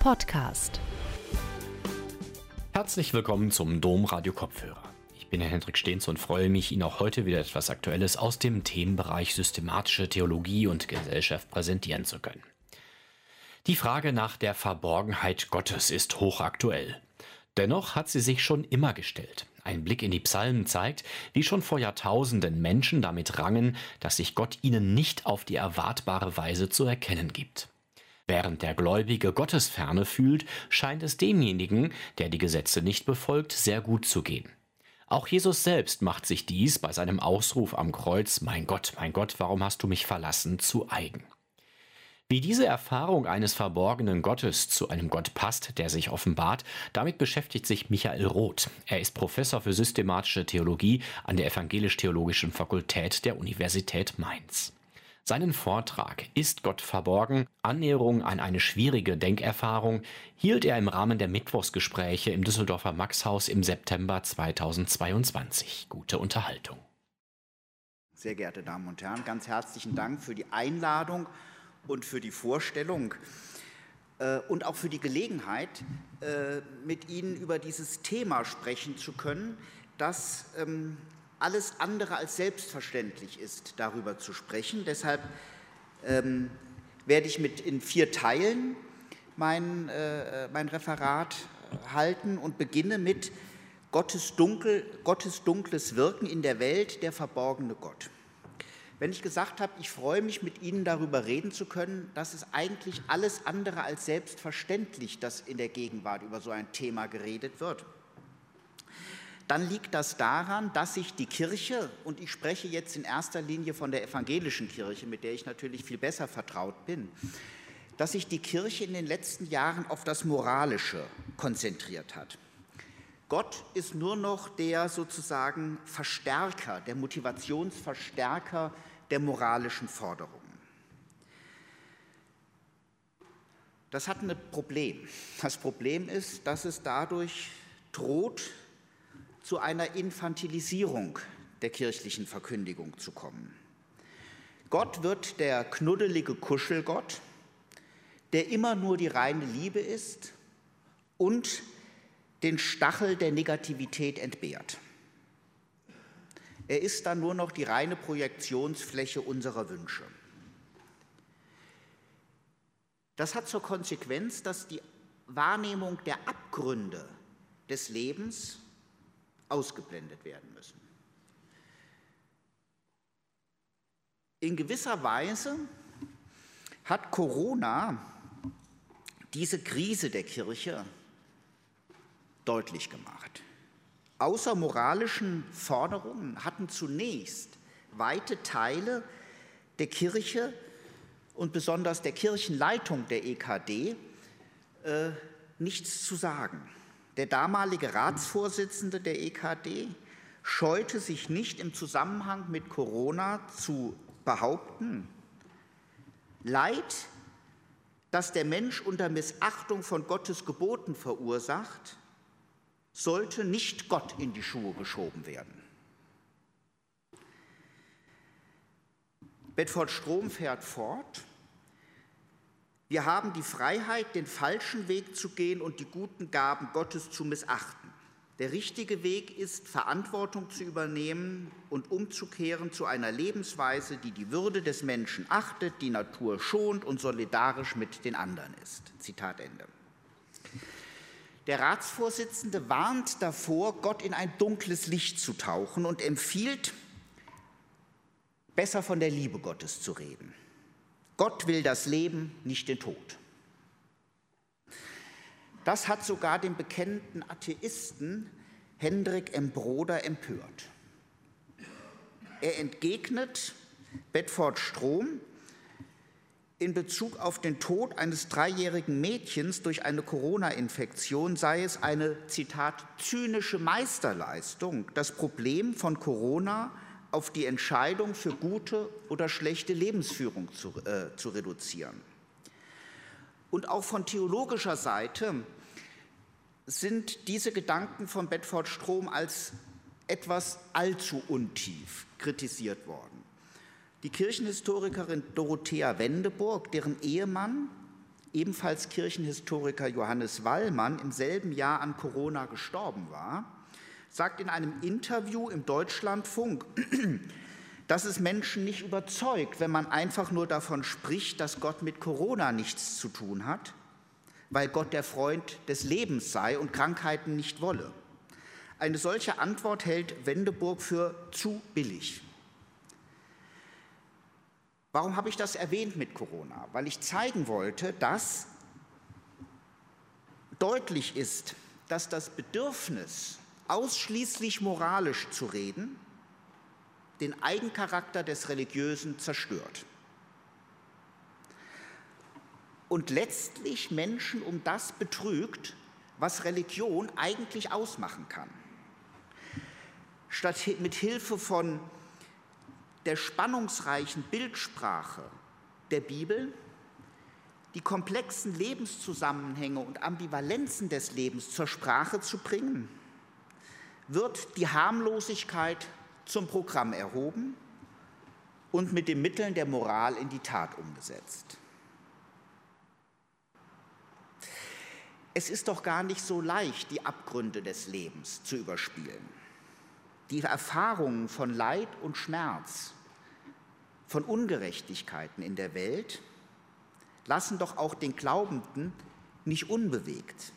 Podcast. Herzlich willkommen zum Domradio Kopfhörer. Ich bin Herr Hendrik Stehns und freue mich, Ihnen auch heute wieder etwas Aktuelles aus dem Themenbereich systematische Theologie und Gesellschaft präsentieren zu können. Die Frage nach der Verborgenheit Gottes ist hochaktuell. Dennoch hat sie sich schon immer gestellt. Ein Blick in die Psalmen zeigt, wie schon vor Jahrtausenden Menschen damit rangen, dass sich Gott ihnen nicht auf die erwartbare Weise zu erkennen gibt. Während der Gläubige Gottes Ferne fühlt, scheint es demjenigen, der die Gesetze nicht befolgt, sehr gut zu gehen. Auch Jesus selbst macht sich dies bei seinem Ausruf am Kreuz Mein Gott, mein Gott, warum hast du mich verlassen, zu eigen. Wie diese Erfahrung eines verborgenen Gottes zu einem Gott passt, der sich offenbart, damit beschäftigt sich Michael Roth. Er ist Professor für systematische Theologie an der Evangelisch-Theologischen Fakultät der Universität Mainz. Seinen Vortrag Ist Gott verborgen? Annäherung an eine schwierige Denkerfahrung hielt er im Rahmen der Mittwochsgespräche im Düsseldorfer Maxhaus im September 2022. Gute Unterhaltung. Sehr geehrte Damen und Herren, ganz herzlichen Dank für die Einladung und für die Vorstellung äh, und auch für die Gelegenheit, äh, mit Ihnen über dieses Thema sprechen zu können, das ähm, alles andere als selbstverständlich ist, darüber zu sprechen. Deshalb ähm, werde ich mit in vier Teilen mein, äh, mein Referat halten und beginne mit Gottes, Dunkel, Gottes dunkles Wirken in der Welt, der verborgene Gott. Wenn ich gesagt habe, ich freue mich, mit Ihnen darüber reden zu können, das ist eigentlich alles andere als selbstverständlich, dass in der Gegenwart über so ein Thema geredet wird dann liegt das daran, dass sich die Kirche, und ich spreche jetzt in erster Linie von der evangelischen Kirche, mit der ich natürlich viel besser vertraut bin, dass sich die Kirche in den letzten Jahren auf das Moralische konzentriert hat. Gott ist nur noch der sozusagen Verstärker, der Motivationsverstärker der moralischen Forderungen. Das hat ein Problem. Das Problem ist, dass es dadurch droht, zu einer Infantilisierung der kirchlichen Verkündigung zu kommen. Gott wird der knuddelige Kuschelgott, der immer nur die reine Liebe ist und den Stachel der Negativität entbehrt. Er ist dann nur noch die reine Projektionsfläche unserer Wünsche. Das hat zur Konsequenz, dass die Wahrnehmung der Abgründe des Lebens ausgeblendet werden müssen. In gewisser Weise hat Corona diese Krise der Kirche deutlich gemacht. Außer moralischen Forderungen hatten zunächst weite Teile der Kirche und besonders der Kirchenleitung der EKD äh, nichts zu sagen. Der damalige Ratsvorsitzende der EKD scheute sich nicht im Zusammenhang mit Corona zu behaupten, Leid, das der Mensch unter Missachtung von Gottes Geboten verursacht, sollte nicht Gott in die Schuhe geschoben werden. Bedford Strom fährt fort. Wir haben die Freiheit, den falschen Weg zu gehen und die guten Gaben Gottes zu missachten. Der richtige Weg ist, Verantwortung zu übernehmen und umzukehren zu einer Lebensweise, die die Würde des Menschen achtet, die Natur schont und solidarisch mit den anderen ist. Zitat Ende. Der Ratsvorsitzende warnt davor, Gott in ein dunkles Licht zu tauchen und empfiehlt, besser von der Liebe Gottes zu reden. Gott will das Leben, nicht den Tod. Das hat sogar den bekennenden Atheisten Hendrik M. Broder empört. Er entgegnet Bedford Strom, in Bezug auf den Tod eines dreijährigen Mädchens durch eine Corona-Infektion sei es eine, Zitat, zynische Meisterleistung, das Problem von Corona auf die Entscheidung für gute oder schlechte Lebensführung zu, äh, zu reduzieren. Und auch von theologischer Seite sind diese Gedanken von Bedford Strom als etwas allzu untief kritisiert worden. Die Kirchenhistorikerin Dorothea Wendeburg, deren Ehemann ebenfalls Kirchenhistoriker Johannes Wallmann im selben Jahr an Corona gestorben war, sagt in einem Interview im Deutschlandfunk, dass es Menschen nicht überzeugt, wenn man einfach nur davon spricht, dass Gott mit Corona nichts zu tun hat, weil Gott der Freund des Lebens sei und Krankheiten nicht wolle. Eine solche Antwort hält Wendeburg für zu billig. Warum habe ich das erwähnt mit Corona? Weil ich zeigen wollte, dass deutlich ist, dass das Bedürfnis, ausschließlich moralisch zu reden, den Eigencharakter des Religiösen zerstört. Und letztlich Menschen um das betrügt, was Religion eigentlich ausmachen kann. Statt mit Hilfe von der spannungsreichen Bildsprache der Bibel die komplexen Lebenszusammenhänge und Ambivalenzen des Lebens zur Sprache zu bringen, wird die Harmlosigkeit zum Programm erhoben und mit den Mitteln der Moral in die Tat umgesetzt. Es ist doch gar nicht so leicht, die Abgründe des Lebens zu überspielen die Erfahrungen von Leid und Schmerz, von Ungerechtigkeiten in der Welt lassen doch auch den Glaubenden nicht unbewegt.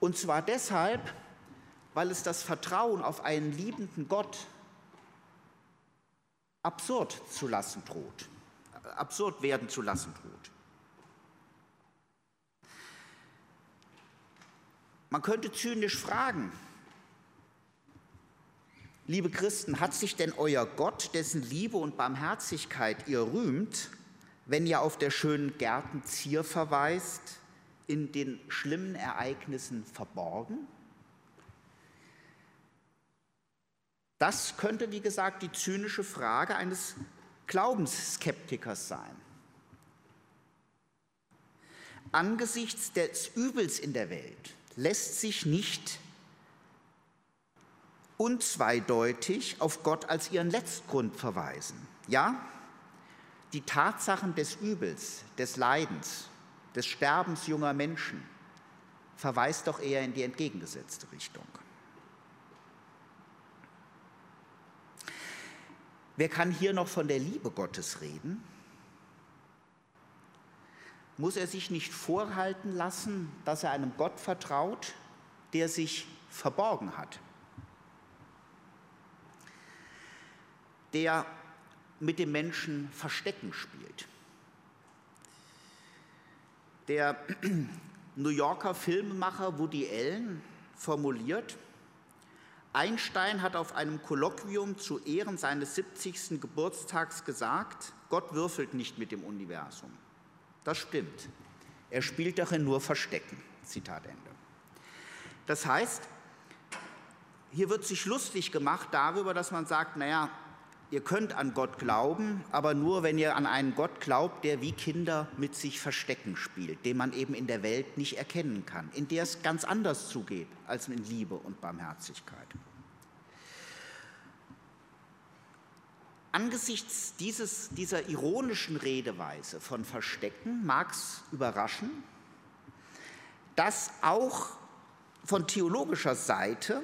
Und zwar deshalb, weil es das Vertrauen auf einen liebenden Gott absurd zu lassen droht, absurd werden zu lassen droht. Man könnte zynisch fragen, Liebe Christen, hat sich denn euer Gott, dessen Liebe und Barmherzigkeit ihr rühmt, wenn ihr auf der schönen Gärten Zier verweist, in den schlimmen Ereignissen verborgen? Das könnte, wie gesagt, die zynische Frage eines Glaubensskeptikers sein. Angesichts des Übels in der Welt lässt sich nicht unzweideutig auf Gott als ihren Letztgrund verweisen. Ja, die Tatsachen des Übels, des Leidens, des Sterbens junger Menschen verweist doch eher in die entgegengesetzte Richtung. Wer kann hier noch von der Liebe Gottes reden? Muss er sich nicht vorhalten lassen, dass er einem Gott vertraut, der sich verborgen hat, der mit dem Menschen Verstecken spielt. Der New Yorker Filmemacher Woody Allen formuliert, Einstein hat auf einem Kolloquium zu Ehren seines 70. Geburtstags gesagt, Gott würfelt nicht mit dem Universum. Das stimmt. Er spielt darin nur Verstecken. Zitat Ende. Das heißt, hier wird sich lustig gemacht darüber, dass man sagt, naja, Ihr könnt an Gott glauben, aber nur, wenn ihr an einen Gott glaubt, der wie Kinder mit sich Verstecken spielt, den man eben in der Welt nicht erkennen kann, in der es ganz anders zugeht als in Liebe und Barmherzigkeit. Angesichts dieses, dieser ironischen Redeweise von Verstecken mag es überraschen, dass auch von theologischer Seite,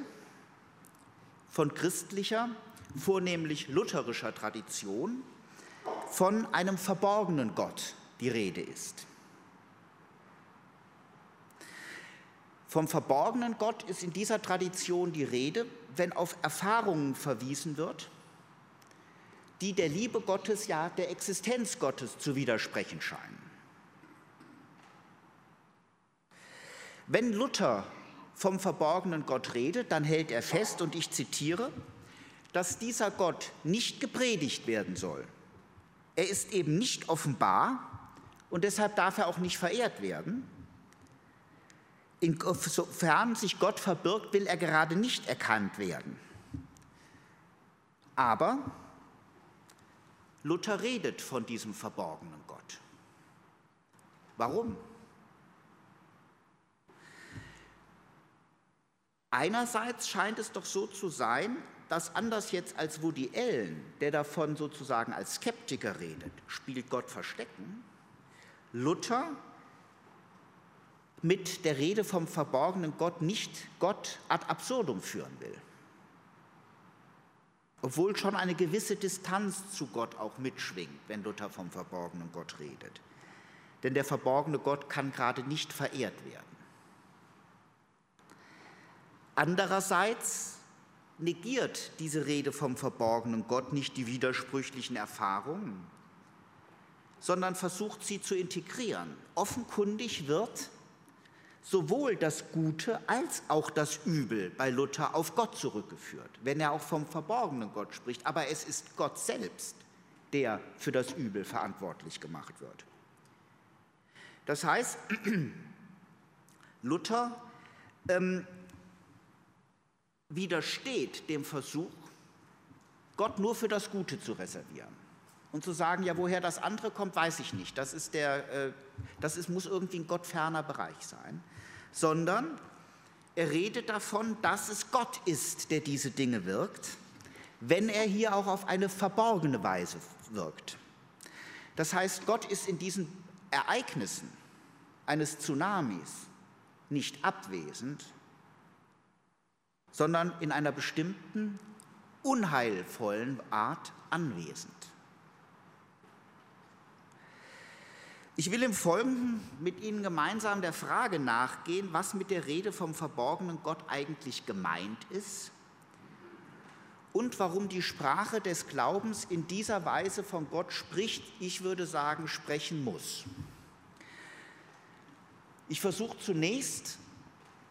von christlicher, vornehmlich lutherischer Tradition, von einem verborgenen Gott die Rede ist. Vom verborgenen Gott ist in dieser Tradition die Rede, wenn auf Erfahrungen verwiesen wird, die der Liebe Gottes, ja der Existenz Gottes zu widersprechen scheinen. Wenn Luther vom verborgenen Gott redet, dann hält er fest, und ich zitiere, dass dieser Gott nicht gepredigt werden soll. Er ist eben nicht offenbar und deshalb darf er auch nicht verehrt werden. Insofern sich Gott verbirgt, will er gerade nicht erkannt werden. Aber Luther redet von diesem verborgenen Gott. Warum? Einerseits scheint es doch so zu sein, dass anders jetzt als Woody Allen, der davon sozusagen als Skeptiker redet, spielt Gott Verstecken, Luther mit der Rede vom verborgenen Gott nicht Gott ad absurdum führen will. Obwohl schon eine gewisse Distanz zu Gott auch mitschwingt, wenn Luther vom verborgenen Gott redet. Denn der verborgene Gott kann gerade nicht verehrt werden. Andererseits negiert diese Rede vom verborgenen Gott nicht die widersprüchlichen Erfahrungen, sondern versucht sie zu integrieren. Offenkundig wird sowohl das Gute als auch das Übel bei Luther auf Gott zurückgeführt, wenn er auch vom verborgenen Gott spricht. Aber es ist Gott selbst, der für das Übel verantwortlich gemacht wird. Das heißt, Luther ähm, widersteht dem Versuch, Gott nur für das Gute zu reservieren. Und zu sagen, ja, woher das andere kommt, weiß ich nicht. Das, ist der, äh, das ist, muss irgendwie ein gottferner Bereich sein. Sondern er redet davon, dass es Gott ist, der diese Dinge wirkt, wenn er hier auch auf eine verborgene Weise wirkt. Das heißt, Gott ist in diesen Ereignissen eines Tsunamis nicht abwesend, sondern in einer bestimmten unheilvollen Art anwesend. Ich will im Folgenden mit Ihnen gemeinsam der Frage nachgehen, was mit der Rede vom verborgenen Gott eigentlich gemeint ist und warum die Sprache des Glaubens in dieser Weise von Gott spricht, ich würde sagen, sprechen muss. Ich versuche zunächst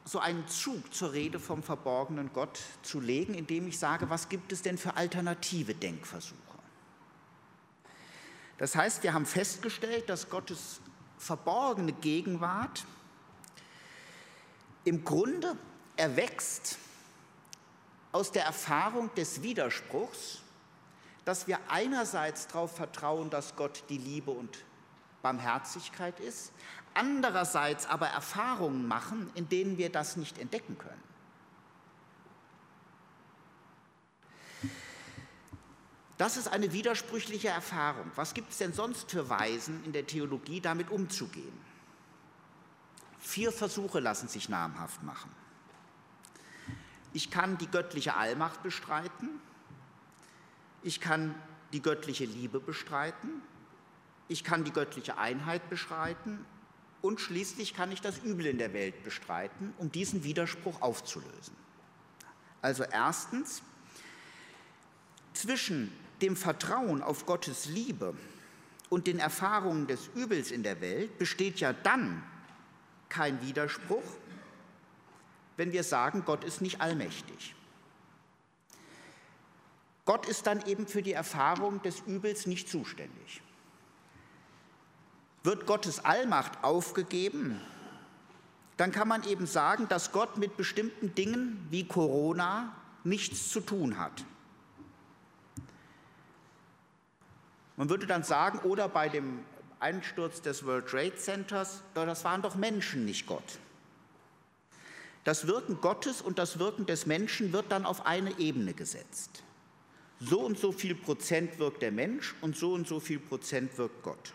so einen Zug zur Rede vom verborgenen Gott zu legen, indem ich sage, was gibt es denn für alternative Denkversuche? Das heißt, wir haben festgestellt, dass Gottes verborgene Gegenwart im Grunde erwächst aus der Erfahrung des Widerspruchs, dass wir einerseits darauf vertrauen, dass Gott die Liebe und Barmherzigkeit ist, andererseits aber Erfahrungen machen, in denen wir das nicht entdecken können. Das ist eine widersprüchliche Erfahrung. Was gibt es denn sonst für Weisen in der Theologie, damit umzugehen? Vier Versuche lassen sich namhaft machen. Ich kann die göttliche Allmacht bestreiten, ich kann die göttliche Liebe bestreiten, ich kann die göttliche Einheit bestreiten und schließlich kann ich das Übel in der Welt bestreiten, um diesen Widerspruch aufzulösen. Also erstens, zwischen dem Vertrauen auf Gottes Liebe und den Erfahrungen des Übels in der Welt besteht ja dann kein Widerspruch, wenn wir sagen, Gott ist nicht allmächtig. Gott ist dann eben für die Erfahrung des Übels nicht zuständig. Wird Gottes Allmacht aufgegeben, dann kann man eben sagen, dass Gott mit bestimmten Dingen wie Corona nichts zu tun hat. Man würde dann sagen, oder bei dem Einsturz des World Trade Centers, das waren doch Menschen, nicht Gott. Das Wirken Gottes und das Wirken des Menschen wird dann auf eine Ebene gesetzt. So und so viel Prozent wirkt der Mensch und so und so viel Prozent wirkt Gott.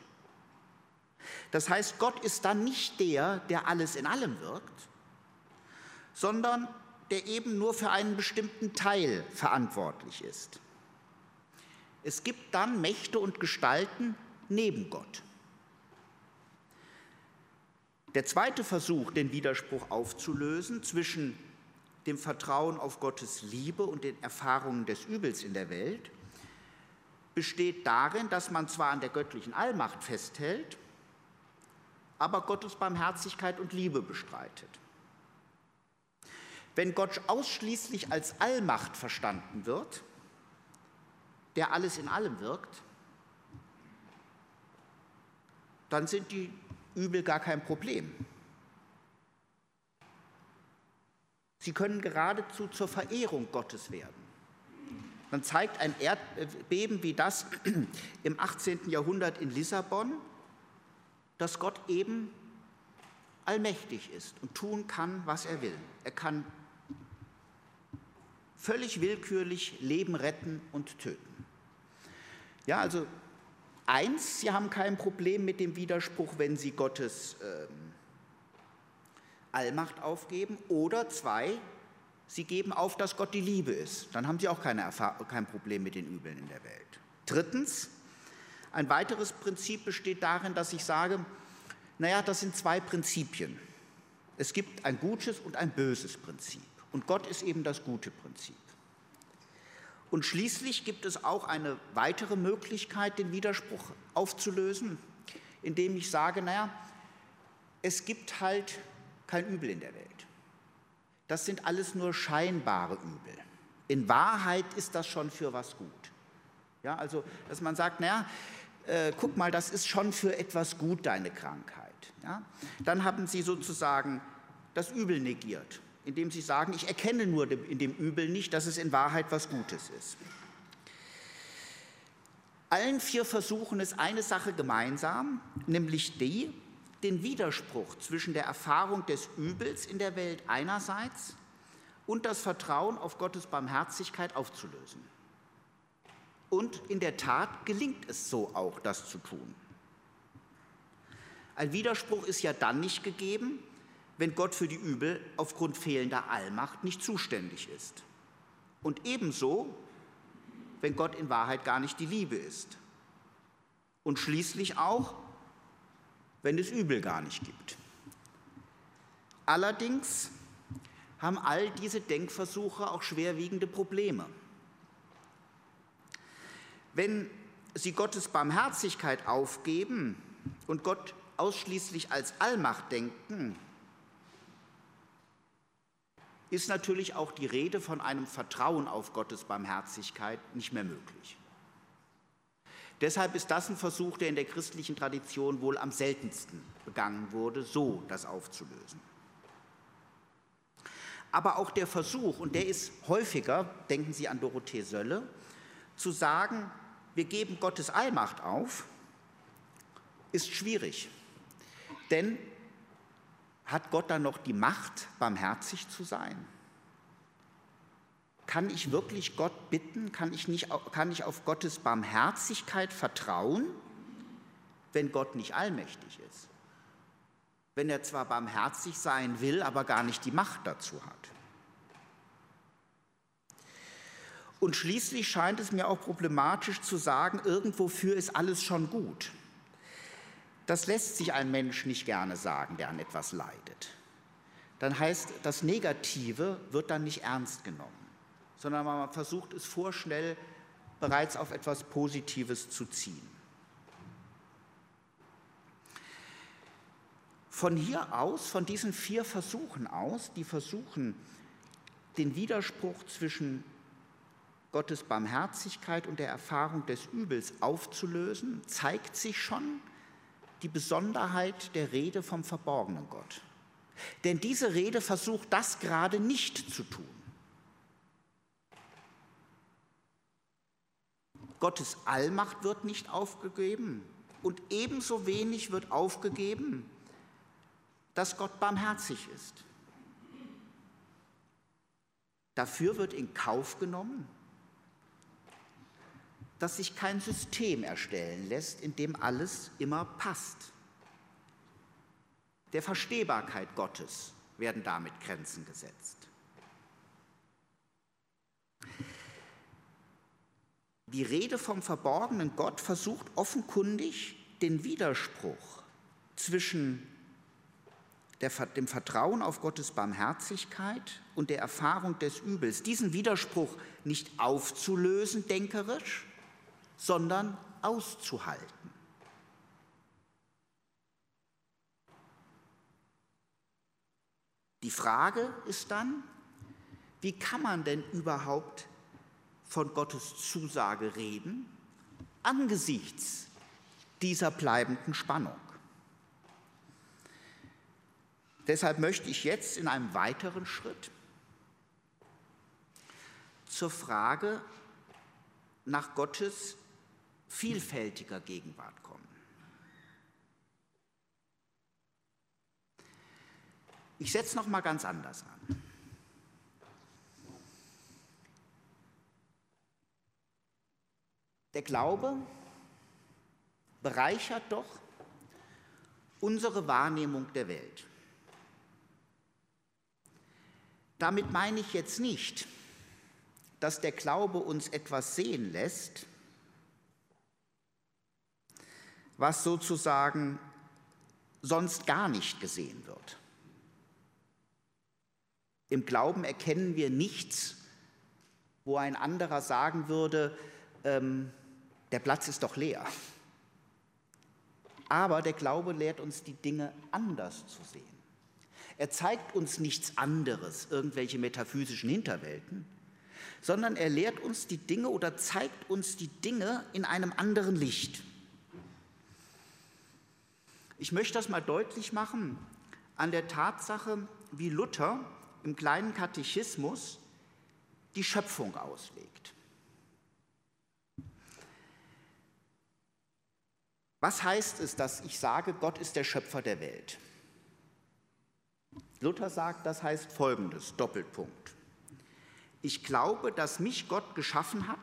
Das heißt, Gott ist dann nicht der, der alles in allem wirkt, sondern der eben nur für einen bestimmten Teil verantwortlich ist. Es gibt dann Mächte und Gestalten neben Gott. Der zweite Versuch, den Widerspruch aufzulösen zwischen dem Vertrauen auf Gottes Liebe und den Erfahrungen des Übels in der Welt, besteht darin, dass man zwar an der göttlichen Allmacht festhält, aber Gottes Barmherzigkeit und Liebe bestreitet. Wenn Gott ausschließlich als Allmacht verstanden wird, der alles in allem wirkt, dann sind die Übel gar kein Problem. Sie können geradezu zur Verehrung Gottes werden. Man zeigt ein Erdbeben wie das im 18. Jahrhundert in Lissabon, dass Gott eben allmächtig ist und tun kann, was er will. Er kann völlig willkürlich Leben retten und töten. Ja, also eins, Sie haben kein Problem mit dem Widerspruch, wenn Sie Gottes ähm, Allmacht aufgeben. Oder zwei, Sie geben auf, dass Gott die Liebe ist. Dann haben Sie auch keine kein Problem mit den Übeln in der Welt. Drittens, ein weiteres Prinzip besteht darin, dass ich sage, naja, das sind zwei Prinzipien. Es gibt ein gutes und ein böses Prinzip. Und Gott ist eben das gute Prinzip. Und schließlich gibt es auch eine weitere Möglichkeit, den Widerspruch aufzulösen, indem ich sage, naja, es gibt halt kein Übel in der Welt. Das sind alles nur scheinbare Übel. In Wahrheit ist das schon für was gut. Ja, also, dass man sagt, naja, äh, guck mal, das ist schon für etwas gut, deine Krankheit. Ja? Dann haben sie sozusagen das Übel negiert, indem sie sagen, ich erkenne nur in dem Übel nicht, dass es in Wahrheit was Gutes ist. Allen vier Versuchen ist eine Sache gemeinsam, nämlich die, den Widerspruch zwischen der Erfahrung des Übels in der Welt einerseits und das Vertrauen auf Gottes Barmherzigkeit aufzulösen. Und in der Tat gelingt es so auch, das zu tun. Ein Widerspruch ist ja dann nicht gegeben, wenn Gott für die Übel aufgrund fehlender Allmacht nicht zuständig ist. Und ebenso, wenn Gott in Wahrheit gar nicht die Liebe ist. Und schließlich auch, wenn es Übel gar nicht gibt. Allerdings haben all diese Denkversuche auch schwerwiegende Probleme. Wenn sie Gottes Barmherzigkeit aufgeben und Gott ausschließlich als Allmacht denken, ist natürlich auch die Rede von einem Vertrauen auf Gottes Barmherzigkeit nicht mehr möglich. Deshalb ist das ein Versuch, der in der christlichen Tradition wohl am seltensten begangen wurde, so das aufzulösen. Aber auch der Versuch, und der ist häufiger, denken Sie an Dorothee Sölle, zu sagen, wir geben Gottes Allmacht auf, ist schwierig. Denn hat Gott dann noch die Macht, barmherzig zu sein? Kann ich wirklich Gott bitten? Kann ich, nicht, kann ich auf Gottes Barmherzigkeit vertrauen, wenn Gott nicht allmächtig ist? Wenn er zwar barmherzig sein will, aber gar nicht die Macht dazu hat. Und schließlich scheint es mir auch problematisch zu sagen, irgendwofür ist alles schon gut. Das lässt sich ein Mensch nicht gerne sagen, der an etwas leidet. Dann heißt, das Negative wird dann nicht ernst genommen, sondern man versucht es vorschnell bereits auf etwas Positives zu ziehen. Von hier aus, von diesen vier Versuchen aus, die versuchen, den Widerspruch zwischen Gottes Barmherzigkeit und der Erfahrung des Übels aufzulösen, zeigt sich schon die Besonderheit der Rede vom verborgenen Gott. Denn diese Rede versucht das gerade nicht zu tun. Gottes Allmacht wird nicht aufgegeben und ebenso wenig wird aufgegeben, dass Gott barmherzig ist. Dafür wird in Kauf genommen, dass sich kein System erstellen lässt, in dem alles immer passt. Der Verstehbarkeit Gottes werden damit Grenzen gesetzt. Die Rede vom verborgenen Gott versucht offenkundig den Widerspruch zwischen der, dem Vertrauen auf Gottes Barmherzigkeit und der Erfahrung des Übels, diesen Widerspruch nicht aufzulösen, denkerisch, sondern auszuhalten. Die Frage ist dann, wie kann man denn überhaupt von Gottes Zusage reden angesichts dieser bleibenden Spannung? Deshalb möchte ich jetzt in einem weiteren Schritt zur Frage nach Gottes vielfältiger Gegenwart kommen. Ich setze noch mal ganz anders an. Der Glaube bereichert doch unsere Wahrnehmung der Welt. Damit meine ich jetzt nicht, dass der Glaube uns etwas sehen lässt, was sozusagen sonst gar nicht gesehen wird. Im Glauben erkennen wir nichts, wo ein anderer sagen würde, ähm, der Platz ist doch leer. Aber der Glaube lehrt uns, die Dinge anders zu sehen. Er zeigt uns nichts anderes, irgendwelche metaphysischen Hinterwelten, sondern er lehrt uns die Dinge oder zeigt uns die Dinge in einem anderen Licht. Ich möchte das mal deutlich machen an der Tatsache, wie Luther im kleinen Katechismus die Schöpfung auslegt. Was heißt es, dass ich sage, Gott ist der Schöpfer der Welt? Luther sagt, das heißt folgendes, Doppelpunkt. Ich glaube, dass mich Gott geschaffen hat,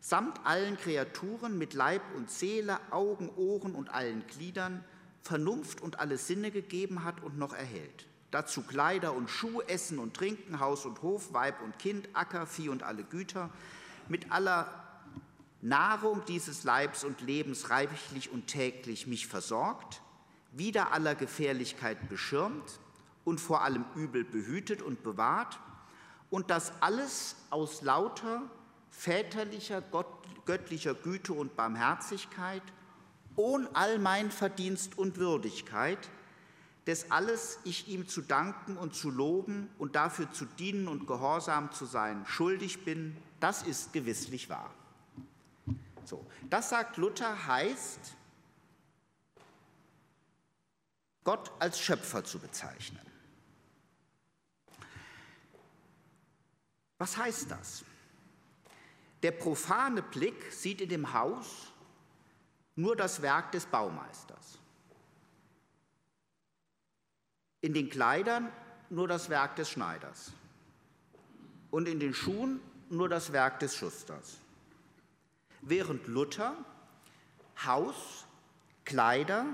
samt allen Kreaturen mit Leib und Seele, Augen, Ohren und allen Gliedern, Vernunft und alle Sinne gegeben hat und noch erhält. Dazu Kleider und Schuh, Essen und Trinken, Haus und Hof, Weib und Kind, Acker, Vieh und alle Güter, mit aller Nahrung dieses Leibs und Lebens reichlich und täglich mich versorgt, wider aller Gefährlichkeit beschirmt und vor allem Übel behütet und bewahrt, und das alles aus lauter väterlicher, göttlicher Güte und Barmherzigkeit ohne all mein Verdienst und Würdigkeit, des alles ich ihm zu danken und zu loben und dafür zu dienen und gehorsam zu sein schuldig bin, das ist gewisslich wahr. So, das sagt Luther heißt, Gott als Schöpfer zu bezeichnen. Was heißt das? Der profane Blick sieht in dem Haus nur das Werk des Baumeisters. In den Kleidern nur das Werk des Schneiders. Und in den Schuhen nur das Werk des Schusters. Während Luther Haus, Kleider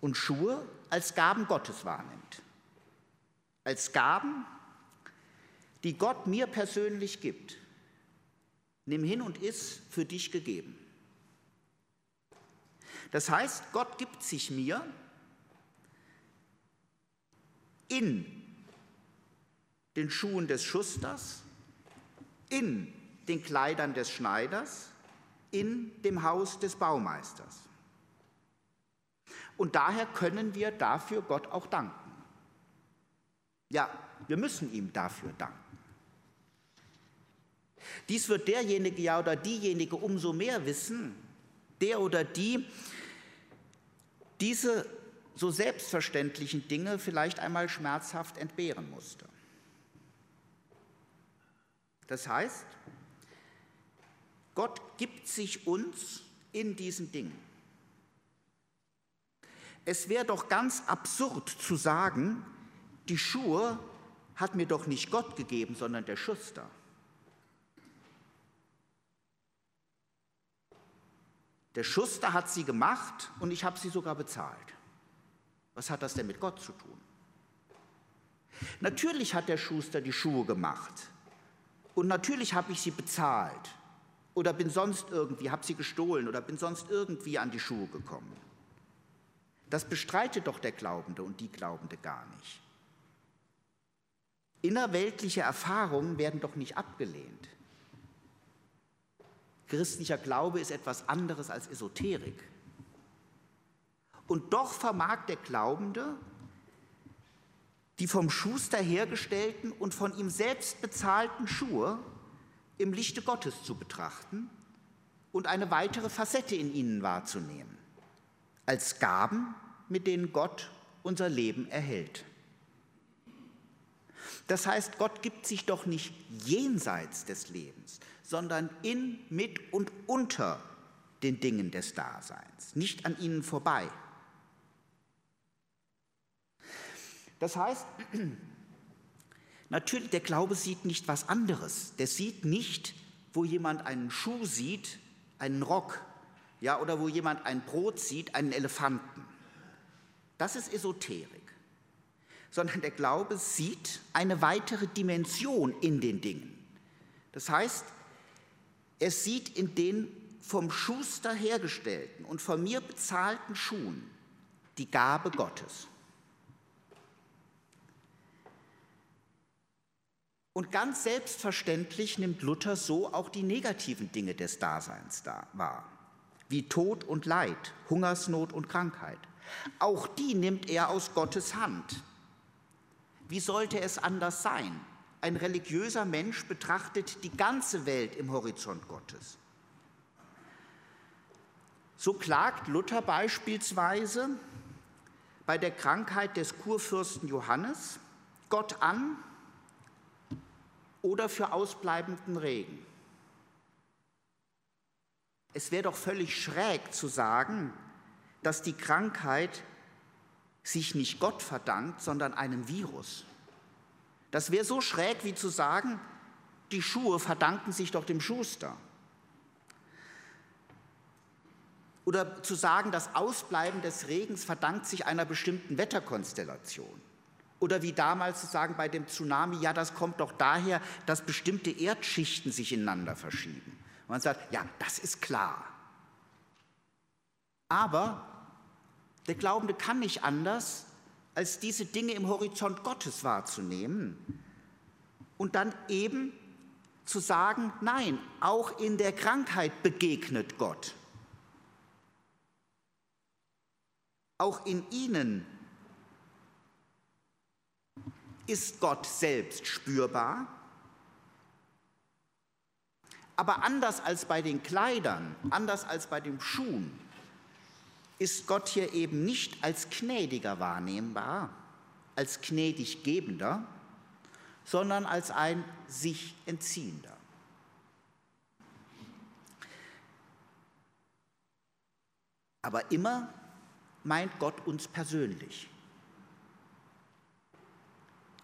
und Schuhe als Gaben Gottes wahrnimmt. Als Gaben, die Gott mir persönlich gibt. Nimm hin und iss für dich gegeben. Das heißt, Gott gibt sich mir in den Schuhen des Schusters, in den Kleidern des Schneiders, in dem Haus des Baumeisters. Und daher können wir dafür Gott auch danken. Ja, wir müssen ihm dafür danken. Dies wird derjenige ja oder diejenige umso mehr wissen, der oder die diese so selbstverständlichen Dinge vielleicht einmal schmerzhaft entbehren musste. Das heißt, Gott gibt sich uns in diesen Dingen. Es wäre doch ganz absurd zu sagen, die Schuhe hat mir doch nicht Gott gegeben, sondern der Schuster. Der Schuster hat sie gemacht und ich habe sie sogar bezahlt. Was hat das denn mit Gott zu tun? Natürlich hat der Schuster die Schuhe gemacht und natürlich habe ich sie bezahlt oder bin sonst irgendwie, habe sie gestohlen oder bin sonst irgendwie an die Schuhe gekommen. Das bestreitet doch der Glaubende und die Glaubende gar nicht. Innerweltliche Erfahrungen werden doch nicht abgelehnt. Christlicher Glaube ist etwas anderes als Esoterik. Und doch vermag der Glaubende, die vom Schuster hergestellten und von ihm selbst bezahlten Schuhe im Lichte Gottes zu betrachten und eine weitere Facette in ihnen wahrzunehmen, als Gaben, mit denen Gott unser Leben erhält. Das heißt, Gott gibt sich doch nicht jenseits des Lebens, sondern in, mit und unter den Dingen des Daseins, nicht an ihnen vorbei. Das heißt, natürlich, der Glaube sieht nicht was anderes. Der sieht nicht, wo jemand einen Schuh sieht, einen Rock, ja, oder wo jemand ein Brot sieht, einen Elefanten. Das ist Esoterik. Sondern der Glaube sieht eine weitere Dimension in den Dingen. Das heißt, er sieht in den vom Schuster hergestellten und von mir bezahlten Schuhen die Gabe Gottes. Und ganz selbstverständlich nimmt Luther so auch die negativen Dinge des Daseins wahr, wie Tod und Leid, Hungersnot und Krankheit. Auch die nimmt er aus Gottes Hand. Wie sollte es anders sein? Ein religiöser Mensch betrachtet die ganze Welt im Horizont Gottes. So klagt Luther beispielsweise bei der Krankheit des Kurfürsten Johannes Gott an, oder für ausbleibenden Regen. Es wäre doch völlig schräg zu sagen, dass die Krankheit sich nicht Gott verdankt, sondern einem Virus. Das wäre so schräg wie zu sagen, die Schuhe verdanken sich doch dem Schuster. Oder zu sagen, das Ausbleiben des Regens verdankt sich einer bestimmten Wetterkonstellation. Oder wie damals zu sagen bei dem Tsunami, ja, das kommt doch daher, dass bestimmte Erdschichten sich ineinander verschieben. Und man sagt, ja, das ist klar. Aber der Glaubende kann nicht anders, als diese Dinge im Horizont Gottes wahrzunehmen und dann eben zu sagen, nein, auch in der Krankheit begegnet Gott. Auch in ihnen ist Gott selbst spürbar. Aber anders als bei den Kleidern, anders als bei den Schuhen, ist Gott hier eben nicht als gnädiger wahrnehmbar, als gnädig gebender, sondern als ein sich entziehender. Aber immer meint Gott uns persönlich.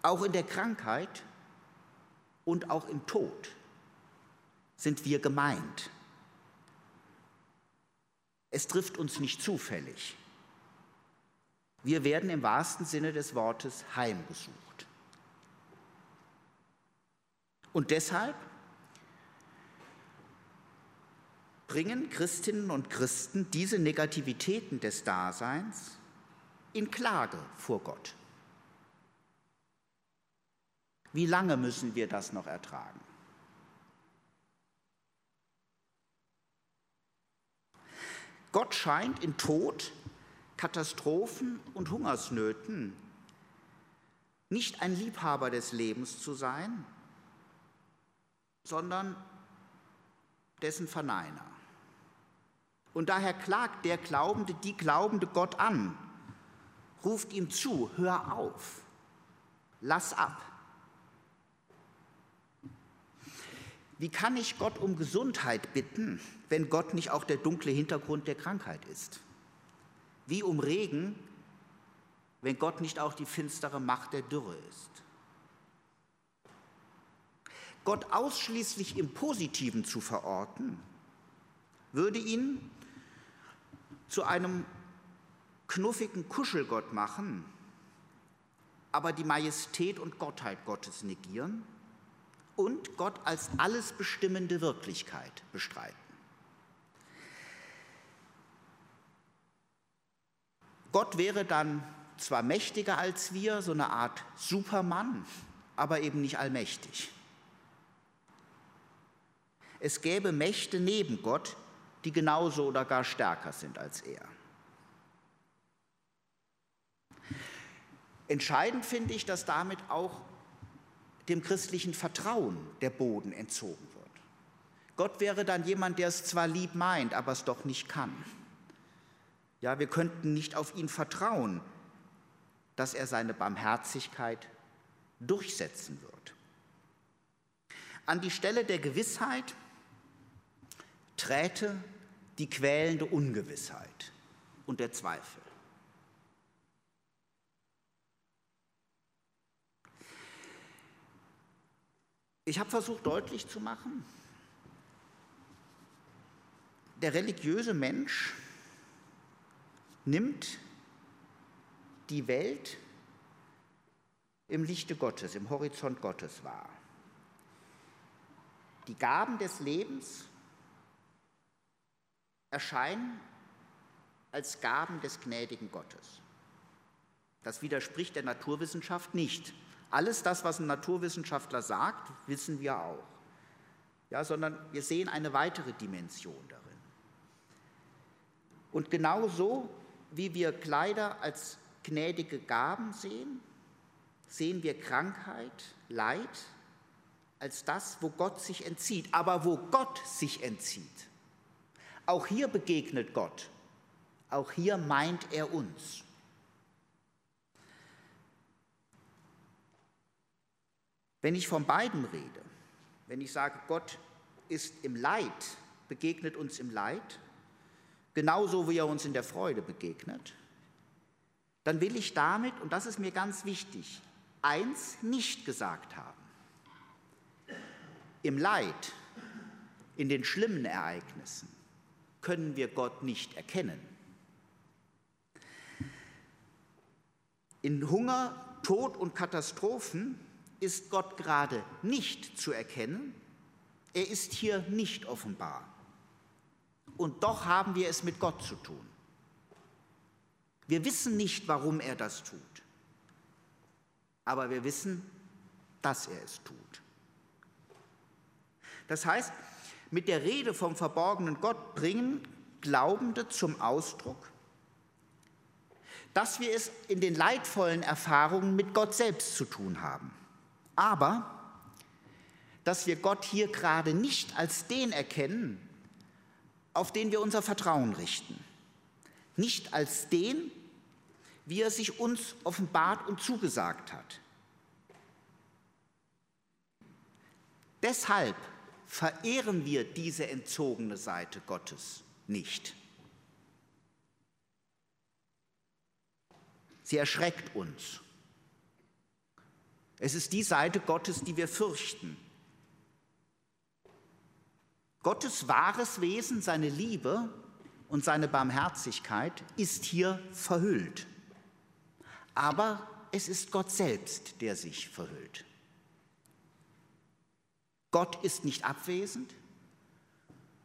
Auch in der Krankheit und auch im Tod sind wir gemeint. Es trifft uns nicht zufällig. Wir werden im wahrsten Sinne des Wortes heimgesucht. Und deshalb bringen Christinnen und Christen diese Negativitäten des Daseins in Klage vor Gott. Wie lange müssen wir das noch ertragen? Gott scheint in Tod, Katastrophen und Hungersnöten nicht ein Liebhaber des Lebens zu sein, sondern dessen Verneiner. Und daher klagt der Glaubende die glaubende Gott an, ruft ihm zu, hör auf, lass ab. Wie kann ich Gott um Gesundheit bitten, wenn Gott nicht auch der dunkle Hintergrund der Krankheit ist? Wie um Regen, wenn Gott nicht auch die finstere Macht der Dürre ist? Gott ausschließlich im Positiven zu verorten, würde ihn zu einem knuffigen Kuschelgott machen, aber die Majestät und Gottheit Gottes negieren und Gott als alles bestimmende Wirklichkeit bestreiten. Gott wäre dann zwar mächtiger als wir, so eine Art Supermann, aber eben nicht allmächtig. Es gäbe Mächte neben Gott, die genauso oder gar stärker sind als er. Entscheidend finde ich, dass damit auch dem christlichen Vertrauen der Boden entzogen wird. Gott wäre dann jemand, der es zwar lieb meint, aber es doch nicht kann. Ja, wir könnten nicht auf ihn vertrauen, dass er seine Barmherzigkeit durchsetzen wird. An die Stelle der Gewissheit träte die quälende Ungewissheit und der Zweifel. Ich habe versucht deutlich zu machen, der religiöse Mensch nimmt die Welt im Lichte Gottes, im Horizont Gottes wahr. Die Gaben des Lebens erscheinen als Gaben des gnädigen Gottes. Das widerspricht der Naturwissenschaft nicht. Alles das, was ein Naturwissenschaftler sagt, wissen wir auch. Ja, sondern wir sehen eine weitere Dimension darin. Und genauso wie wir Kleider als gnädige Gaben sehen, sehen wir Krankheit, Leid als das, wo Gott sich entzieht. Aber wo Gott sich entzieht, auch hier begegnet Gott, auch hier meint er uns. Wenn ich von beiden rede, wenn ich sage, Gott ist im Leid, begegnet uns im Leid, genauso wie er uns in der Freude begegnet, dann will ich damit, und das ist mir ganz wichtig, eins nicht gesagt haben. Im Leid, in den schlimmen Ereignissen können wir Gott nicht erkennen. In Hunger, Tod und Katastrophen ist Gott gerade nicht zu erkennen. Er ist hier nicht offenbar. Und doch haben wir es mit Gott zu tun. Wir wissen nicht, warum er das tut. Aber wir wissen, dass er es tut. Das heißt, mit der Rede vom verborgenen Gott bringen Glaubende zum Ausdruck, dass wir es in den leidvollen Erfahrungen mit Gott selbst zu tun haben aber dass wir Gott hier gerade nicht als den erkennen, auf den wir unser Vertrauen richten. Nicht als den, wie er sich uns offenbart und zugesagt hat. Deshalb verehren wir diese entzogene Seite Gottes nicht. Sie erschreckt uns. Es ist die Seite Gottes, die wir fürchten. Gottes wahres Wesen, seine Liebe und seine Barmherzigkeit ist hier verhüllt. Aber es ist Gott selbst, der sich verhüllt. Gott ist nicht abwesend,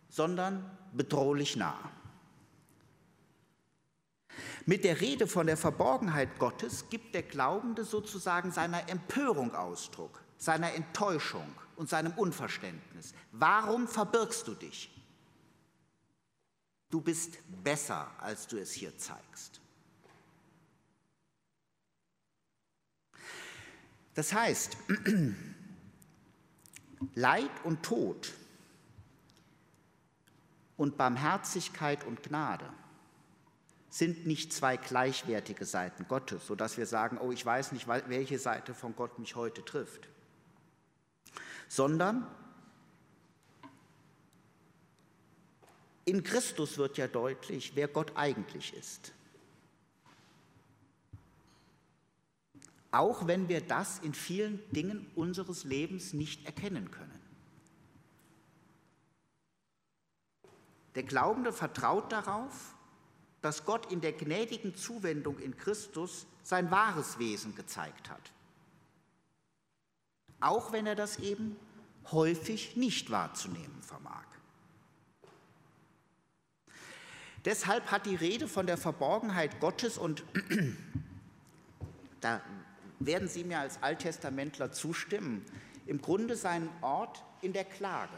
sondern bedrohlich nah. Mit der Rede von der Verborgenheit Gottes gibt der Glaubende sozusagen seiner Empörung Ausdruck, seiner Enttäuschung und seinem Unverständnis. Warum verbirgst du dich? Du bist besser, als du es hier zeigst. Das heißt, Leid und Tod und Barmherzigkeit und Gnade – sind nicht zwei gleichwertige Seiten Gottes, sodass wir sagen, oh, ich weiß nicht, welche Seite von Gott mich heute trifft, sondern in Christus wird ja deutlich, wer Gott eigentlich ist. Auch wenn wir das in vielen Dingen unseres Lebens nicht erkennen können. Der Glaubende vertraut darauf, dass Gott in der gnädigen Zuwendung in Christus sein wahres Wesen gezeigt hat. Auch wenn er das eben häufig nicht wahrzunehmen vermag. Deshalb hat die Rede von der Verborgenheit Gottes und da werden Sie mir als Alttestamentler zustimmen, im Grunde seinen Ort in der Klage.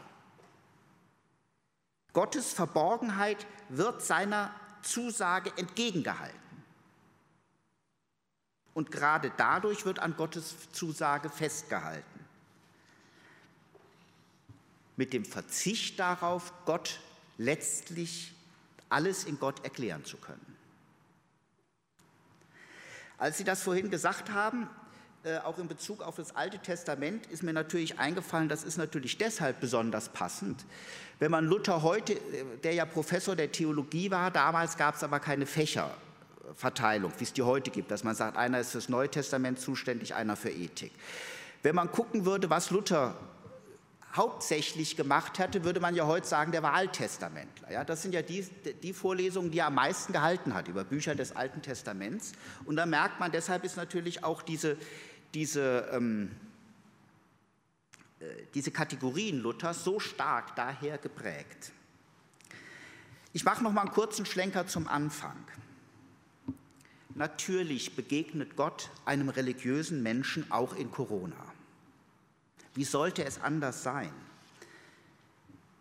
Gottes Verborgenheit wird seiner Zusage entgegengehalten. Und gerade dadurch wird an Gottes Zusage festgehalten. Mit dem Verzicht darauf, Gott letztlich alles in Gott erklären zu können. Als Sie das vorhin gesagt haben, äh, auch in Bezug auf das Alte Testament ist mir natürlich eingefallen, das ist natürlich deshalb besonders passend. Wenn man Luther heute, äh, der ja Professor der Theologie war, damals gab es aber keine Fächerverteilung, wie es die heute gibt, dass man sagt, einer ist fürs Neue Testament zuständig, einer für Ethik. Wenn man gucken würde, was Luther hauptsächlich gemacht hatte, würde man ja heute sagen, der war Alttestamentler. Ja, das sind ja die, die Vorlesungen, die er am meisten gehalten hat über Bücher des Alten Testaments. Und da merkt man, deshalb ist natürlich auch diese, diese, ähm, äh, diese Kategorien Luthers so stark daher geprägt. Ich mache noch mal einen kurzen Schlenker zum Anfang. Natürlich begegnet Gott einem religiösen Menschen auch in Corona. Wie sollte es anders sein,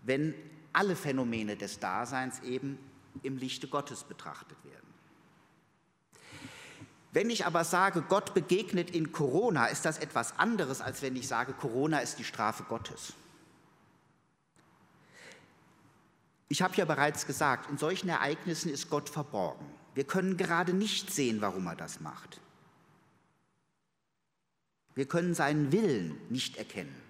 wenn alle Phänomene des Daseins eben im Lichte Gottes betrachtet werden? Wenn ich aber sage, Gott begegnet in Corona, ist das etwas anderes, als wenn ich sage, Corona ist die Strafe Gottes. Ich habe ja bereits gesagt, in solchen Ereignissen ist Gott verborgen. Wir können gerade nicht sehen, warum er das macht. Wir können seinen Willen nicht erkennen.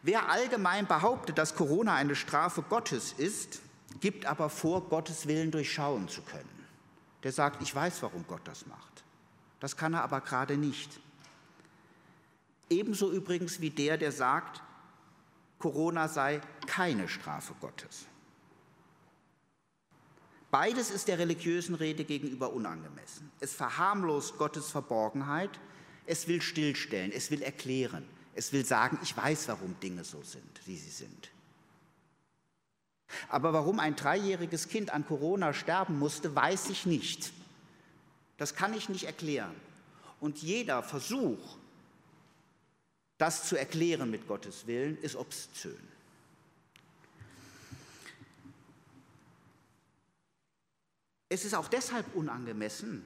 Wer allgemein behauptet, dass Corona eine Strafe Gottes ist, gibt aber vor, Gottes Willen durchschauen zu können. Der sagt, ich weiß, warum Gott das macht. Das kann er aber gerade nicht. Ebenso übrigens wie der, der sagt, Corona sei keine Strafe Gottes. Beides ist der religiösen Rede gegenüber unangemessen. Es verharmlost Gottes Verborgenheit es will stillstellen, es will erklären, es will sagen, ich weiß, warum Dinge so sind, wie sie sind. Aber warum ein dreijähriges Kind an Corona sterben musste, weiß ich nicht. Das kann ich nicht erklären. Und jeder Versuch, das zu erklären mit Gottes Willen, ist obszön. Es ist auch deshalb unangemessen,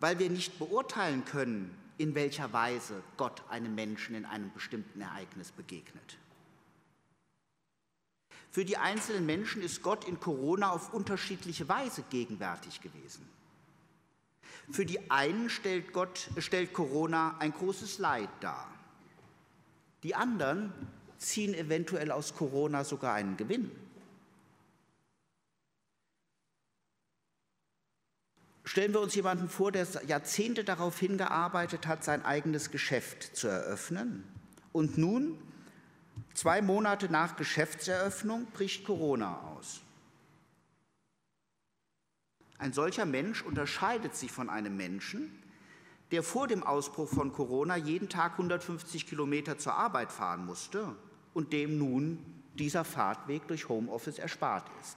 weil wir nicht beurteilen können, in welcher Weise Gott einem Menschen in einem bestimmten Ereignis begegnet. Für die einzelnen Menschen ist Gott in Corona auf unterschiedliche Weise gegenwärtig gewesen. Für die einen stellt, Gott, stellt Corona ein großes Leid dar. Die anderen ziehen eventuell aus Corona sogar einen Gewinn. Stellen wir uns jemanden vor, der Jahrzehnte darauf hingearbeitet hat, sein eigenes Geschäft zu eröffnen. Und nun, zwei Monate nach Geschäftseröffnung, bricht Corona aus. Ein solcher Mensch unterscheidet sich von einem Menschen, der vor dem Ausbruch von Corona jeden Tag 150 Kilometer zur Arbeit fahren musste und dem nun dieser Fahrtweg durch Homeoffice erspart ist.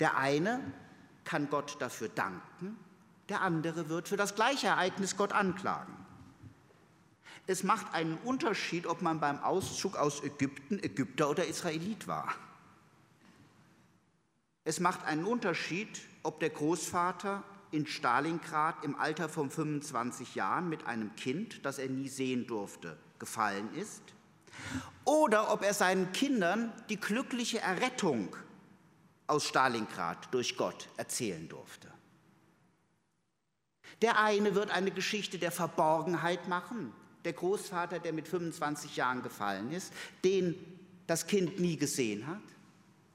Der eine kann Gott dafür danken, der andere wird für das gleiche Ereignis Gott anklagen. Es macht einen Unterschied, ob man beim Auszug aus Ägypten Ägypter oder Israelit war. Es macht einen Unterschied, ob der Großvater in Stalingrad im Alter von 25 Jahren mit einem Kind, das er nie sehen durfte, gefallen ist, oder ob er seinen Kindern die glückliche Errettung aus Stalingrad durch Gott erzählen durfte. Der eine wird eine Geschichte der Verborgenheit machen, der Großvater, der mit 25 Jahren gefallen ist, den das Kind nie gesehen hat.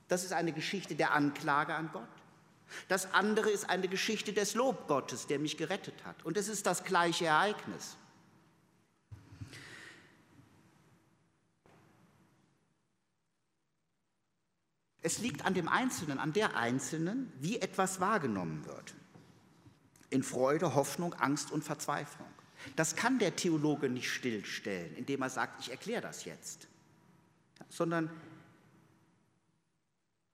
Das ist eine Geschichte der Anklage an Gott. Das andere ist eine Geschichte des Lobgottes, der mich gerettet hat. Und es ist das gleiche Ereignis. Es liegt an dem Einzelnen, an der Einzelnen, wie etwas wahrgenommen wird. In Freude, Hoffnung, Angst und Verzweiflung. Das kann der Theologe nicht stillstellen, indem er sagt, ich erkläre das jetzt, sondern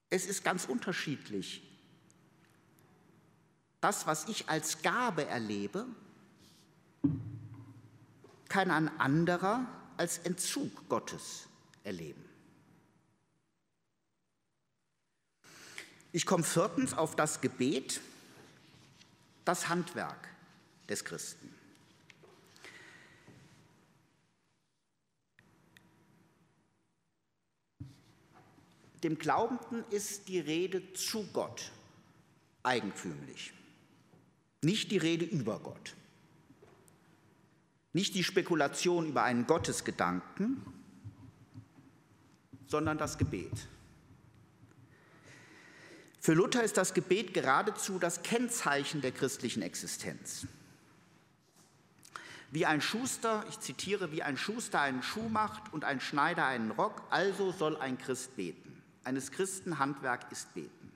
es ist ganz unterschiedlich. Das, was ich als Gabe erlebe, kann ein anderer als Entzug Gottes erleben. Ich komme viertens auf das Gebet, das Handwerk des Christen. Dem Glaubenden ist die Rede zu Gott eigentümlich, nicht die Rede über Gott, nicht die Spekulation über einen Gottesgedanken, sondern das Gebet. Für Luther ist das Gebet geradezu das Kennzeichen der christlichen Existenz. Wie ein Schuster, ich zitiere, wie ein Schuster einen Schuh macht und ein Schneider einen Rock, also soll ein Christ beten. Eines Christen Handwerk ist beten.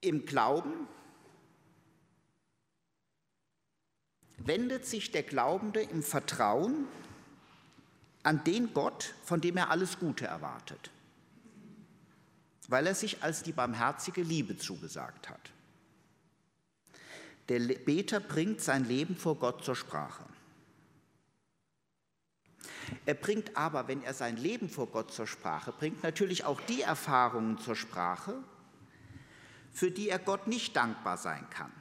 Im Glauben wendet sich der Glaubende im Vertrauen an den Gott, von dem er alles Gute erwartet, weil er sich als die barmherzige Liebe zugesagt hat. Der Beter bringt sein Leben vor Gott zur Sprache. Er bringt aber, wenn er sein Leben vor Gott zur Sprache bringt, natürlich auch die Erfahrungen zur Sprache, für die er Gott nicht dankbar sein kann.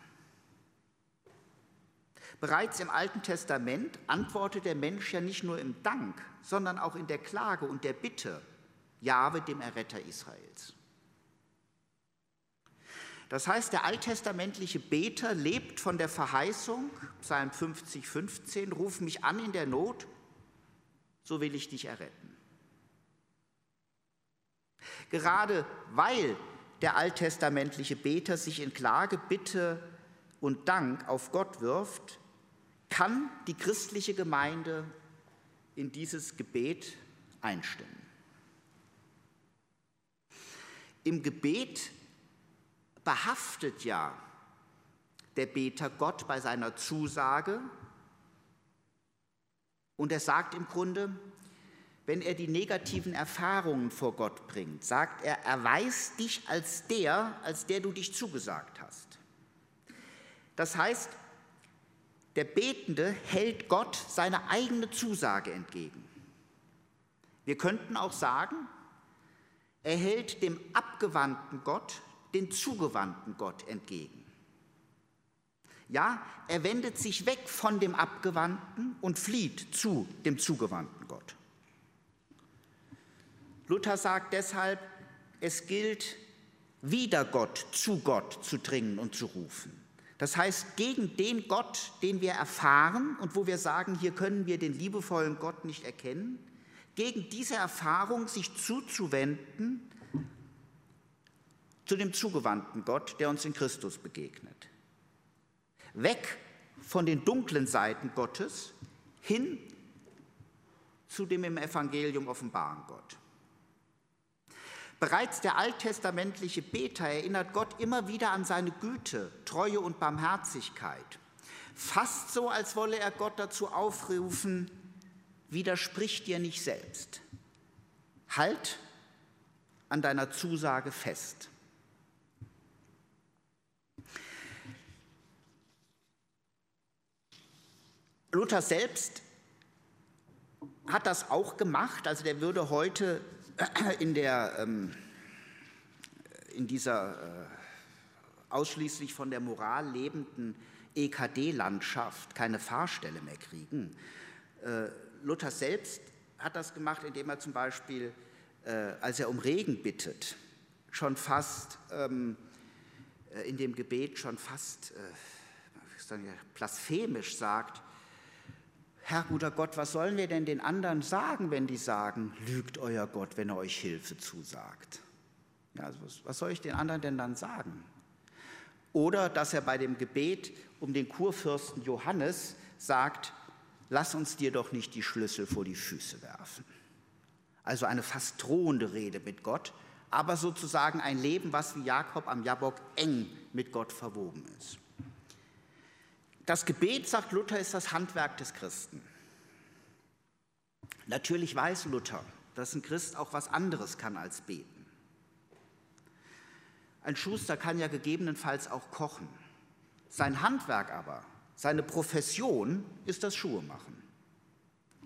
Bereits im Alten Testament antwortet der Mensch ja nicht nur im Dank, sondern auch in der Klage und der Bitte Jahwe, dem Erretter Israels. Das heißt, der alttestamentliche Beter lebt von der Verheißung, Psalm 50, 15, ruf mich an in der Not, so will ich dich erretten. Gerade weil der alttestamentliche Beter sich in Klage, Bitte und Dank auf Gott wirft, kann die christliche Gemeinde in dieses Gebet einstimmen. Im Gebet behaftet ja der Beter Gott bei seiner Zusage und er sagt im Grunde, wenn er die negativen Erfahrungen vor Gott bringt, sagt er, erweist dich als der, als der du dich zugesagt hast. Das heißt, der Betende hält Gott seine eigene Zusage entgegen. Wir könnten auch sagen, er hält dem abgewandten Gott den zugewandten Gott entgegen. Ja, er wendet sich weg von dem Abgewandten und flieht zu dem zugewandten Gott. Luther sagt deshalb, es gilt, wieder Gott zu Gott zu dringen und zu rufen. Das heißt, gegen den Gott, den wir erfahren und wo wir sagen, hier können wir den liebevollen Gott nicht erkennen, gegen diese Erfahrung sich zuzuwenden zu dem zugewandten Gott, der uns in Christus begegnet. Weg von den dunklen Seiten Gottes hin zu dem im Evangelium offenbaren Gott. Bereits der alttestamentliche Beter erinnert Gott immer wieder an seine Güte, Treue und Barmherzigkeit. Fast so, als wolle er Gott dazu aufrufen, widersprich dir nicht selbst. Halt an deiner Zusage fest. Luther selbst hat das auch gemacht, also der würde heute in, der, ähm, in dieser äh, ausschließlich von der Moral lebenden EKD-Landschaft keine Fahrstelle mehr kriegen. Äh, Luther selbst hat das gemacht, indem er zum Beispiel, äh, als er um Regen bittet, schon fast ähm, in dem Gebet schon fast blasphemisch sagt, Herr guter Gott, was sollen wir denn den anderen sagen, wenn die sagen, lügt euer Gott, wenn er euch Hilfe zusagt? Ja, also was, soll ich den anderen denn dann sagen? Oder dass er bei dem Gebet um den Kurfürsten Johannes sagt, lass uns dir doch nicht die Schlüssel vor die Füße werfen. Also eine fast drohende Rede mit Gott, aber sozusagen ein Leben, was wie Jakob am Jabok eng mit Gott verwoben ist. Das Gebet, sagt Luther, ist das Handwerk des Christen. Natürlich weiß Luther, dass ein Christ auch was anderes kann als beten. Ein Schuster kann ja gegebenenfalls auch kochen. Sein Handwerk aber, seine Profession ist das Schuhe machen.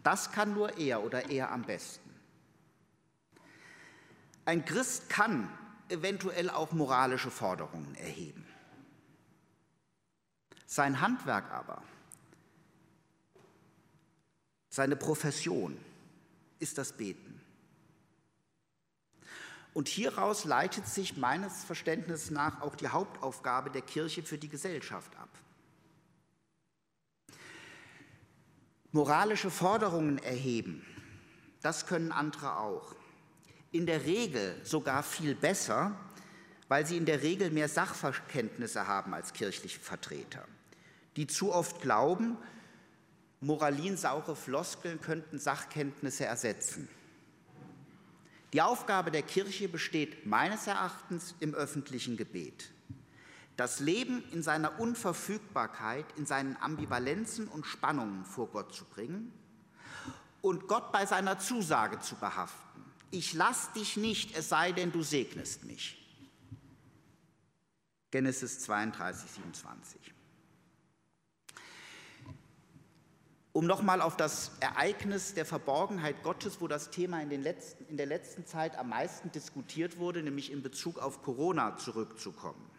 Das kann nur er oder er am besten. Ein Christ kann eventuell auch moralische Forderungen erheben. Sein Handwerk aber, seine Profession ist das Beten. Und hieraus leitet sich meines Verständnisses nach auch die Hauptaufgabe der Kirche für die Gesellschaft ab. Moralische Forderungen erheben, das können andere auch. In der Regel sogar viel besser, weil sie in der Regel mehr Sachverkenntnisse haben als kirchliche Vertreter, die zu oft glauben, moralinsaure Floskeln könnten Sachkenntnisse ersetzen. Die Aufgabe der Kirche besteht meines Erachtens im öffentlichen Gebet. Das Leben in seiner Unverfügbarkeit, in seinen Ambivalenzen und Spannungen vor Gott zu bringen und Gott bei seiner Zusage zu behaften. Ich lass dich nicht, es sei denn, du segnest mich. Genesis 32, 27. Um nochmal auf das Ereignis der Verborgenheit Gottes, wo das Thema in, letzten, in der letzten Zeit am meisten diskutiert wurde, nämlich in Bezug auf Corona zurückzukommen.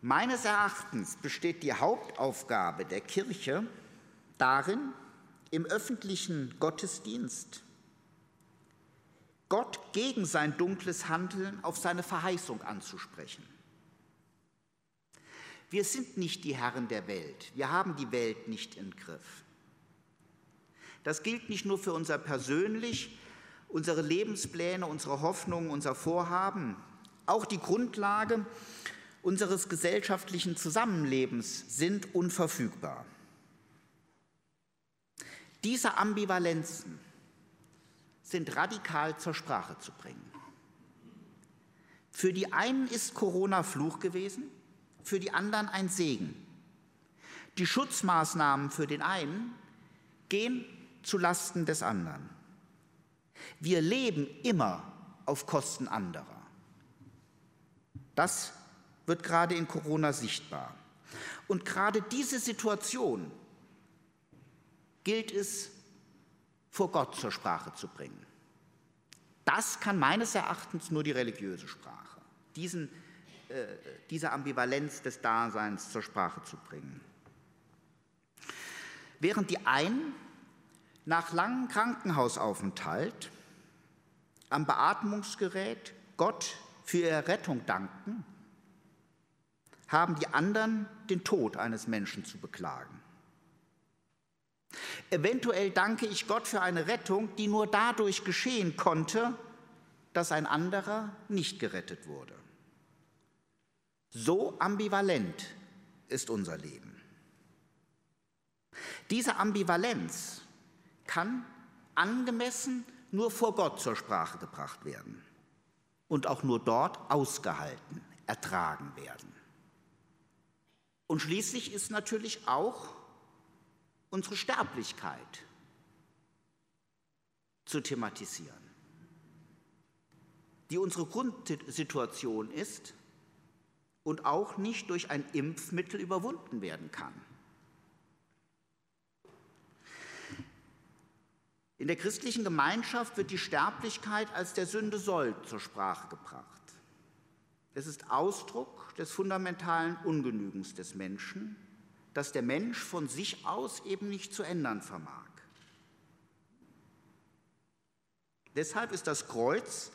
Meines Erachtens besteht die Hauptaufgabe der Kirche darin, im öffentlichen Gottesdienst Gott gegen sein dunkles Handeln auf seine Verheißung anzusprechen. Wir sind nicht die Herren der Welt, wir haben die Welt nicht im Griff. Das gilt nicht nur für unser persönlich, unsere Lebenspläne, unsere Hoffnungen, unser Vorhaben, auch die Grundlage unseres gesellschaftlichen Zusammenlebens sind unverfügbar. Diese Ambivalenzen sind radikal zur Sprache zu bringen. Für die einen ist Corona Fluch gewesen, für die anderen ein Segen. Die Schutzmaßnahmen für den einen gehen zu Lasten des anderen. Wir leben immer auf Kosten anderer. Das wird gerade in Corona sichtbar. Und gerade diese Situation gilt es vor Gott zur Sprache zu bringen. Das kann meines Erachtens nur die religiöse Sprache, diesen, äh, diese Ambivalenz des Daseins zur Sprache zu bringen. Während die einen nach langem Krankenhausaufenthalt am Beatmungsgerät Gott für ihre Rettung danken, haben die anderen den Tod eines Menschen zu beklagen. Eventuell danke ich Gott für eine Rettung, die nur dadurch geschehen konnte, dass ein anderer nicht gerettet wurde. So ambivalent ist unser Leben. Diese Ambivalenz kann angemessen nur vor Gott zur Sprache gebracht werden und auch nur dort ausgehalten, ertragen werden. Und schließlich ist natürlich auch unsere Sterblichkeit zu thematisieren, die unsere Grundsituation ist und auch nicht durch ein Impfmittel überwunden werden kann. In der christlichen Gemeinschaft wird die Sterblichkeit als der Sünde soll zur Sprache gebracht. Es ist Ausdruck des fundamentalen Ungenügens des Menschen, das der Mensch von sich aus eben nicht zu ändern vermag. Deshalb ist das Kreuz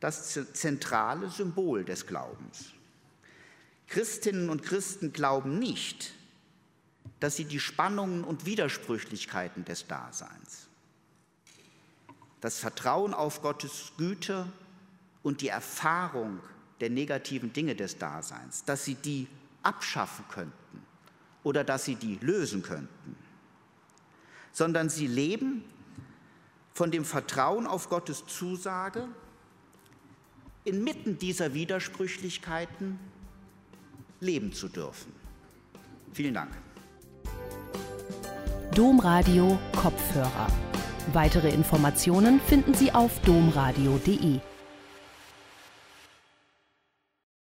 das zentrale Symbol des Glaubens. Christinnen und Christen glauben nicht, dass sie die Spannungen und Widersprüchlichkeiten des Daseins, das Vertrauen auf Gottes Güte und die Erfahrung der negativen Dinge des Daseins, dass sie die abschaffen könnten oder dass sie die lösen könnten, sondern sie leben von dem Vertrauen auf Gottes Zusage, inmitten dieser Widersprüchlichkeiten leben zu dürfen. Vielen Dank. Domradio Kopfhörer. Weitere Informationen finden Sie auf domradio.de.